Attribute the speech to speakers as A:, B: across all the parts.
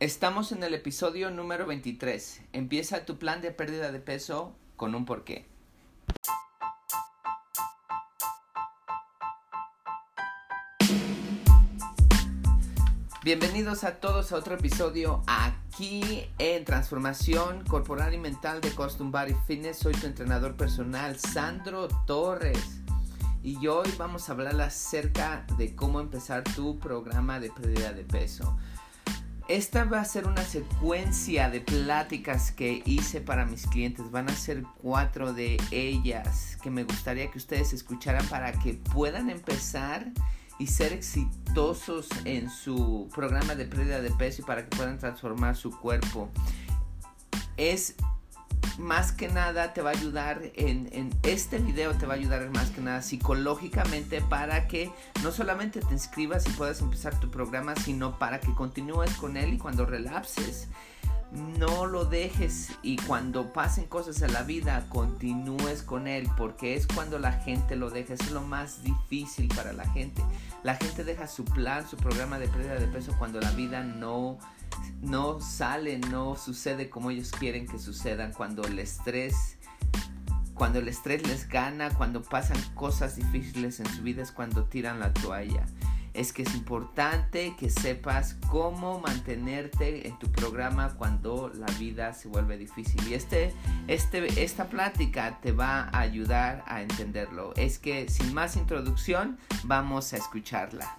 A: Estamos en el episodio número 23. Empieza tu plan de pérdida de peso con un porqué. Bienvenidos a todos a otro episodio aquí en Transformación Corporal y Mental de Custom Body Fitness. Soy tu entrenador personal, Sandro Torres. Y hoy vamos a hablar acerca de cómo empezar tu programa de pérdida de peso. Esta va a ser una secuencia de pláticas que hice para mis clientes. Van a ser cuatro de ellas que me gustaría que ustedes escucharan para que puedan empezar y ser exitosos en su programa de pérdida de peso y para que puedan transformar su cuerpo. Es más que nada te va a ayudar en, en, este video te va a ayudar más que nada psicológicamente para que no solamente te inscribas y puedas empezar tu programa sino para que continúes con él y cuando relapses no lo dejes y cuando pasen cosas en la vida continúes con él porque es cuando la gente lo deja es lo más difícil para la gente. La gente deja su plan su programa de pérdida de peso cuando la vida no no sale, no sucede como ellos quieren que sucedan, cuando el estrés, cuando el estrés les gana, cuando pasan cosas difíciles en su vida es cuando tiran la toalla. Es que es importante que sepas cómo mantenerte en tu programa cuando la vida se vuelve difícil. Y este, este, esta plática te va a ayudar a entenderlo. Es que sin más introducción, vamos a escucharla.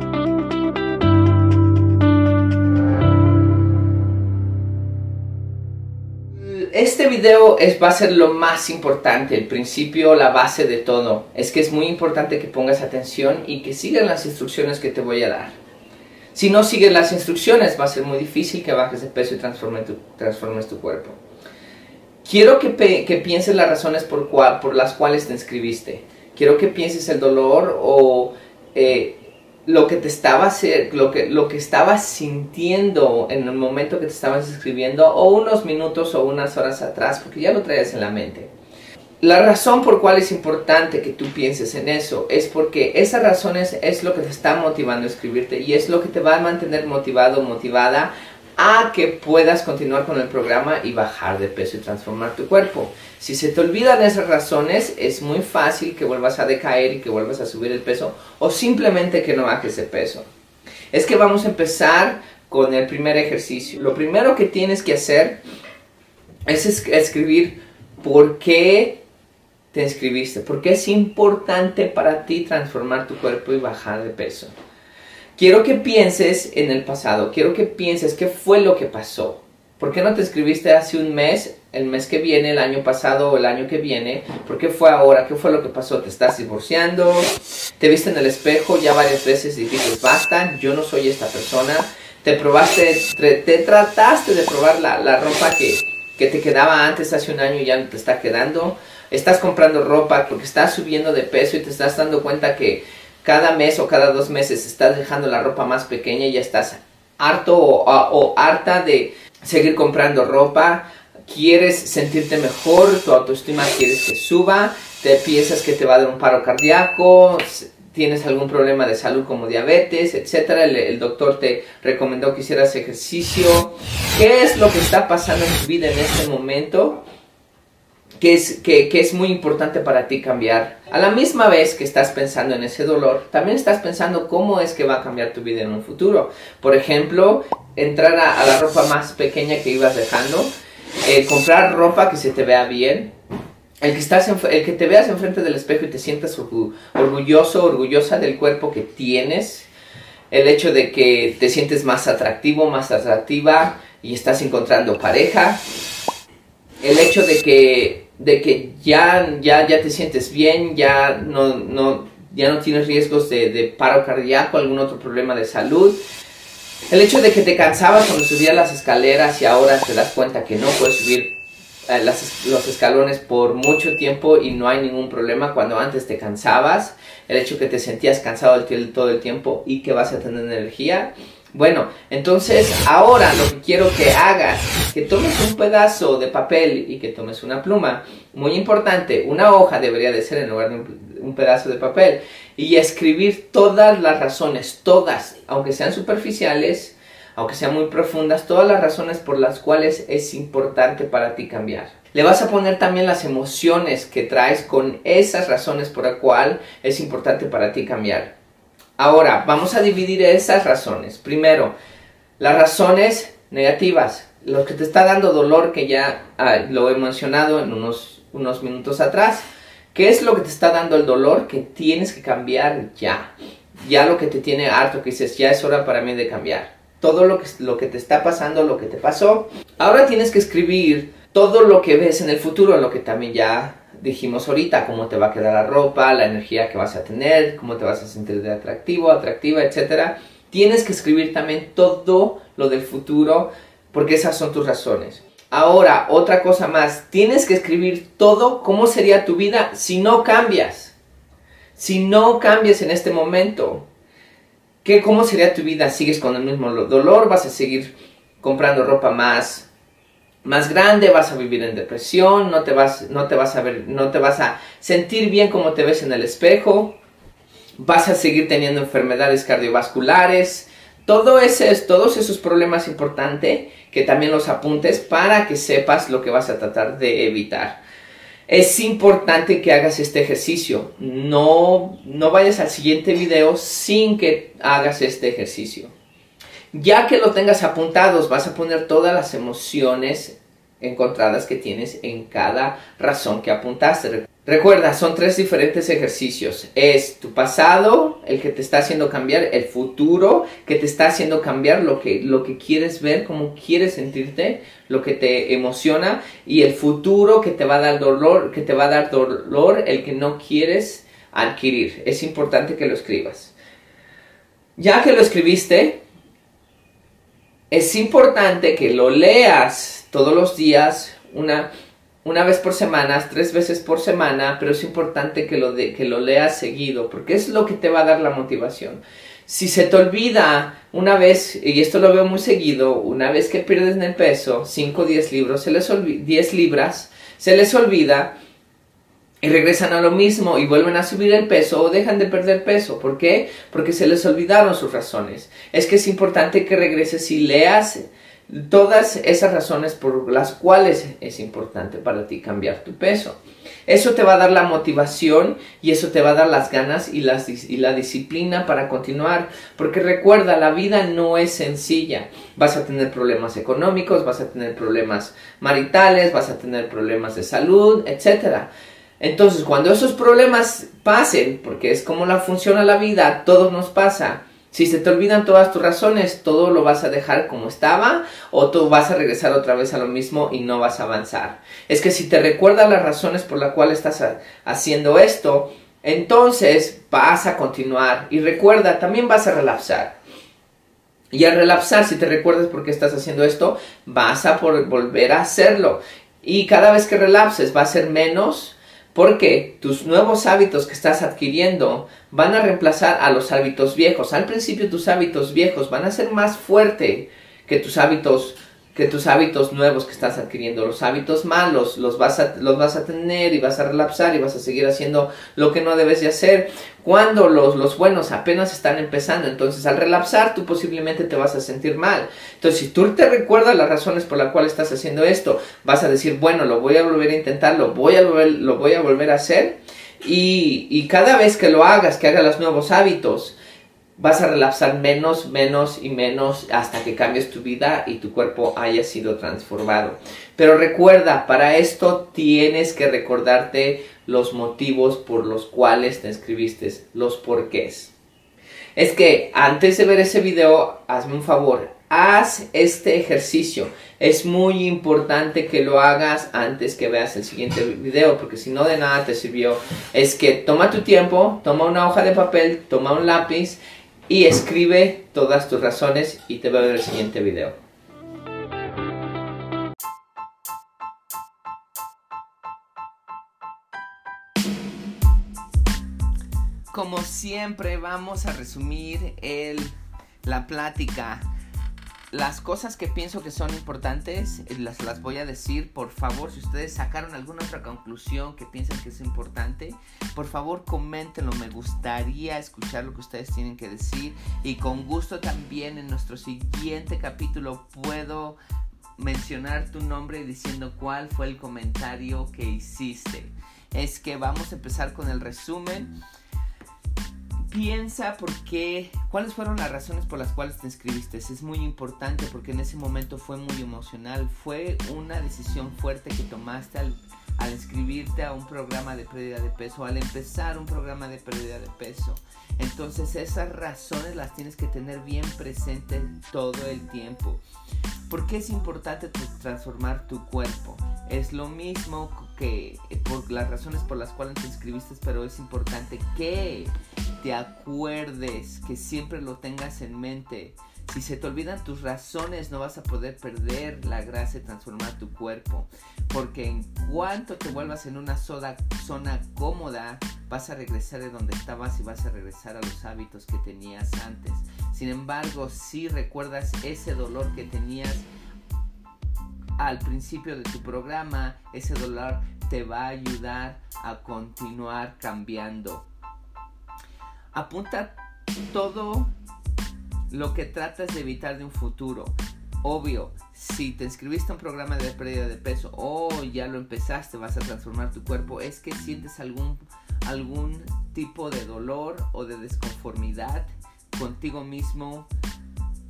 A: Este video es, va a ser lo más importante, el principio, la base de todo. Es que es muy importante que pongas atención y que sigas las instrucciones que te voy a dar. Si no sigues las instrucciones, va a ser muy difícil que bajes de peso y transformes tu, transformes tu cuerpo. Quiero que, que pienses las razones por, cual, por las cuales te inscribiste. Quiero que pienses el dolor o eh, lo que te estaba lo que lo que estabas sintiendo en el momento que te estabas escribiendo o unos minutos o unas horas atrás porque ya lo traes en la mente. La razón por cual es importante que tú pienses en eso es porque esa razón es, es lo que te está motivando a escribirte y es lo que te va a mantener motivado, motivada a que puedas continuar con el programa y bajar de peso y transformar tu cuerpo. Si se te olvidan esas razones, es muy fácil que vuelvas a decaer y que vuelvas a subir el peso o simplemente que no bajes de peso. Es que vamos a empezar con el primer ejercicio. Lo primero que tienes que hacer es escribir por qué te inscribiste, por qué es importante para ti transformar tu cuerpo y bajar de peso. Quiero que pienses en el pasado, quiero que pienses qué fue lo que pasó. ¿Por qué no te escribiste hace un mes, el mes que viene, el año pasado o el año que viene? ¿Por qué fue ahora? ¿Qué fue lo que pasó? ¿Te estás divorciando? ¿Te viste en el espejo ya varias veces y dijiste, basta, yo no soy esta persona? ¿Te probaste, te, trataste de probar la, la ropa que, que te quedaba antes hace un año y ya no te está quedando? ¿Estás comprando ropa porque estás subiendo de peso y te estás dando cuenta que cada mes o cada dos meses estás dejando la ropa más pequeña y ya estás harto o, harta de seguir comprando ropa, quieres sentirte mejor, tu autoestima quieres que suba, te piensas que te va a dar un paro cardíaco, tienes algún problema de salud como diabetes, etcétera, el, el, doctor te recomendó que hicieras ejercicio. ¿Qué es lo que está pasando en tu vida en este momento que es, que, que es muy importante para ti cambiar. A la misma vez que estás pensando en ese dolor, también estás pensando cómo es que va a cambiar tu vida en un futuro. Por ejemplo, entrar a, la ropa más pequeña que ibas dejando, eh, comprar ropa que se te vea bien, el que, estás el que te veas enfrente del espejo y te sientas orgulloso, orgullosa del cuerpo que tienes, el hecho de que te sientes más atractivo, más atractiva y estás encontrando pareja, el hecho de que, de que ya, ya, ya te sientes bien, ya no, no, ya no tienes riesgos de, de paro cardíaco, algún otro problema de salud, el hecho de que te cansabas cuando subías las escaleras y ahora te das cuenta que no puedes subir eh, los escalones por mucho tiempo y no hay ningún problema cuando antes te cansabas, el hecho que te sentías cansado todo el tiempo y que vas a tener energía. Bueno, entonces ahora lo que quiero que hagas, que tomes un pedazo de papel y que tomes una pluma. Muy importante, una hoja debería de ser en lugar de un pedazo de papel. Y escribir todas las razones, todas, aunque sean superficiales, aunque sean muy profundas, todas las razones por las cuales es importante para ti cambiar. Le vas a poner también las emociones que traes con esas razones por las cuales es importante para ti cambiar. Ahora, vamos a dividir esas razones. Primero, las razones negativas, lo que te está dando dolor, que ya lo he mencionado en unos, unos minutos atrás. ¿Qué es lo que te está dando el dolor que tienes que cambiar ya? Ya lo que te tiene harto, que dices, ya es hora para mí de cambiar todo lo que, lo que te está pasando, lo que te pasó. Ahora tienes que escribir todo lo que ves en el futuro, lo que también ya dijimos ahorita, cómo te va a quedar la ropa, la energía que vas a tener, cómo te vas a sentir de atractivo, atractiva, etc. Tienes que escribir también todo lo del futuro porque esas son tus razones. Ahora, otra cosa más, tienes que escribir todo cómo sería tu vida si no cambias. Si no cambias en este momento, ¿Qué, ¿Cómo sería tu vida? ¿Sigues con el mismo dolor? ¿Vas a seguir comprando ropa más, más grande? ¿Vas a vivir en depresión? ¿No te, vas, no, te vas a ver, ¿No te vas a sentir bien como te ves en el espejo? ¿Vas a seguir teniendo enfermedades cardiovasculares? Todo ese, todos esos problemas importantes que también los apuntes para que sepas lo que vas a tratar de evitar es importante que hagas este ejercicio. No, no vayas al siguiente video sin que hagas este ejercicio. Ya que lo tengas apuntados, vas a poner todas las emociones encontradas que tienes en cada razón que apuntaste. Recuerda, son tres diferentes ejercicios. Es tu pasado, el que te está haciendo cambiar, el futuro, que te está haciendo cambiar lo que, lo que quieres ver, cómo quieres sentirte, lo que te emociona, y el futuro que te va a dar dolor, que te va a dar dolor, el que no quieres adquirir. Es importante que lo escribas. Ya que lo escribiste, es importante que lo leas todos los días, una una vez por semana, tres veces por semana, pero es importante que lo, de, que lo leas seguido, porque es lo que te va a dar la motivación. Si se te olvida una vez, y esto lo veo muy seguido, una vez que pierdes en el peso, 5 o 10 libros, se les 10 libras, se les olvida y regresan a lo mismo y vuelven a subir el peso o dejan de perder peso. ¿Por qué? Porque se les olvidaron sus razones. Es que es importante que regreses y leas todas esas razones por las cuales es importante para ti cambiar tu peso. Eso te va a dar la motivación y eso te va a dar las ganas y, y, la disciplina para continuar. Porque recuerda, la vida no es sencilla. Vas a tener problemas económicos, vas a tener problemas maritales, vas a tener problemas de salud, etc. Entonces, cuando esos problemas pasen, porque es como la funciona la vida, todo nos pasa, si se te olvidan todas tus razones, todo lo vas a dejar como estaba o tú vas a regresar otra vez a lo mismo y no vas a avanzar. Es que si te recuerdas las razones por las cuales estás haciendo esto, entonces vas a continuar y recuerda, también vas a relapsar. Y al relapsar, si te recuerdas por qué estás haciendo esto, vas a volver a hacerlo. Y cada vez que relapses va a ser menos porque tus nuevos hábitos que estás adquiriendo van a reemplazar a los hábitos viejos. Al principio tus hábitos viejos van a ser más fuertes que tus hábitos que tus hábitos nuevos que estás adquiriendo, los hábitos malos, los vas a, los vas a tener y vas a relapsar y vas a seguir haciendo lo que no debes de hacer. Cuando los, los buenos apenas están empezando, entonces al relapsar tú posiblemente te vas a sentir mal. Entonces si tú te recuerdas las razones por las cuales estás haciendo esto, vas a decir, bueno, lo voy a volver a intentar, lo voy a volver, lo voy a, volver a hacer. Y, y cada vez que lo hagas, que hagas los nuevos hábitos, vas a relapsar menos, menos y menos hasta que cambies tu vida y tu cuerpo haya sido transformado. Pero recuerda, para esto tienes que recordarte los motivos por los cuales te inscribiste, los porqués. Es que antes de ver ese video, hazme un favor, haz este ejercicio. Es muy importante que lo hagas antes que veas el siguiente video, porque si no de nada te sirvió. Es que toma tu tiempo, toma una hoja de papel, toma un lápiz y escribe todas tus razones y te veo en el siguiente video. Como siempre vamos a resumir el, la plática las cosas que pienso que son importantes eh, las, las voy a decir. Por favor, si ustedes sacaron alguna otra conclusión que piensan que es importante, por favor coméntenlo. Me gustaría escuchar lo que ustedes tienen que decir. Y con gusto también en nuestro siguiente capítulo puedo mencionar tu nombre diciendo cuál fue el comentario que hiciste. Es que vamos a empezar con el resumen piensa por qué, cuáles fueron las razones por las cuales te inscribiste. Es muy importante porque en ese momento fue muy emocional. Fue una decisión fuerte que tomaste al, al inscribirte a un programa de pérdida de peso, al empezar un programa de pérdida de peso. Entonces esas razones las tienes que tener bien presentes todo el tiempo. ¿Por qué es importante transformar tu cuerpo? Es lo mismo que por las razones por las cuales te inscribiste, pero es importante que te acuerdes, que siempre lo tengas en mente. Si se te olvidan tus razones, no vas a poder perder la gracia de transformar tu cuerpo. Porque en cuanto te vuelvas en una zona cómoda, vas a regresar de donde estabas y vas a regresar a los hábitos que tenías antes. Sin embargo, si recuerdas ese dolor que tenías al principio de tu programa, ese dolor te va a ayudar a continuar cambiando apunta todo lo que tratas de evitar de un futuro. Obvio, si te inscribiste a un programa de pérdida de peso o ya lo empezaste, vas a transformar tu cuerpo, es que sientes algún, algún tipo de dolor o de desconformidad contigo mismo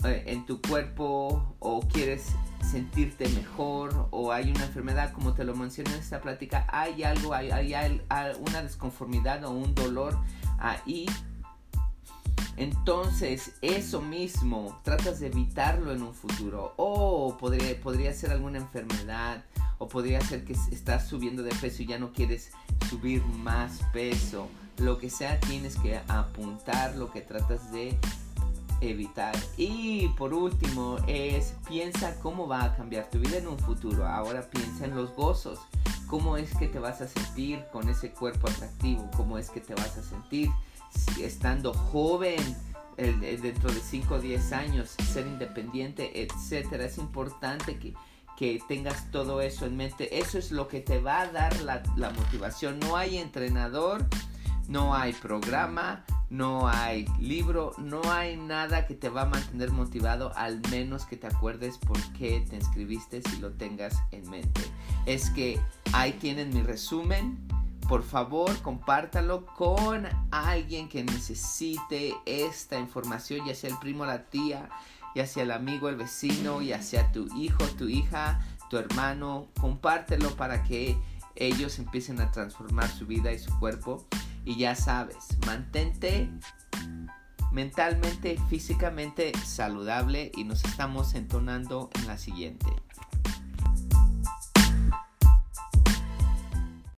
A: eh, en tu cuerpo o quieres sentirte mejor o hay una enfermedad como te lo mencioné en esta plática hay algo hay, hay una desconformidad o un dolor ahí entonces, eso mismo, tratas de evitarlo en un futuro. O podría, podría ser alguna enfermedad. O podría ser que estás subiendo de peso y ya no quieres subir más peso. Lo que sea, tienes que apuntar lo que tratas de evitar. Y por último es piensa cómo va a cambiar tu vida en un futuro. Ahora piensa en los gozos. ¿Cómo es que te vas a sentir con ese cuerpo atractivo? ¿Cómo es que te vas a sentir estando joven, dentro de 5 o 10 años, ser independiente, etcétera. Es importante que, tengas todo eso en mente. Eso es lo que te va a dar la, la motivación. No hay entrenador, no hay programa, no hay libro, no hay nada que te va a mantener motivado, al menos que te acuerdes por qué te inscribiste si lo tengas en mente. Es que ahí tienen mi resumen por favor compártalo con alguien que necesite esta información, ya sea el primo, la tía, ya sea el amigo, el vecino, ya sea tu hijo, tu hija, tu hermano. Compártelo para que ellos empiecen a transformar su vida y su cuerpo. Y ya sabes, mantente mentalmente, físicamente saludable y nos estamos entonando en la siguiente.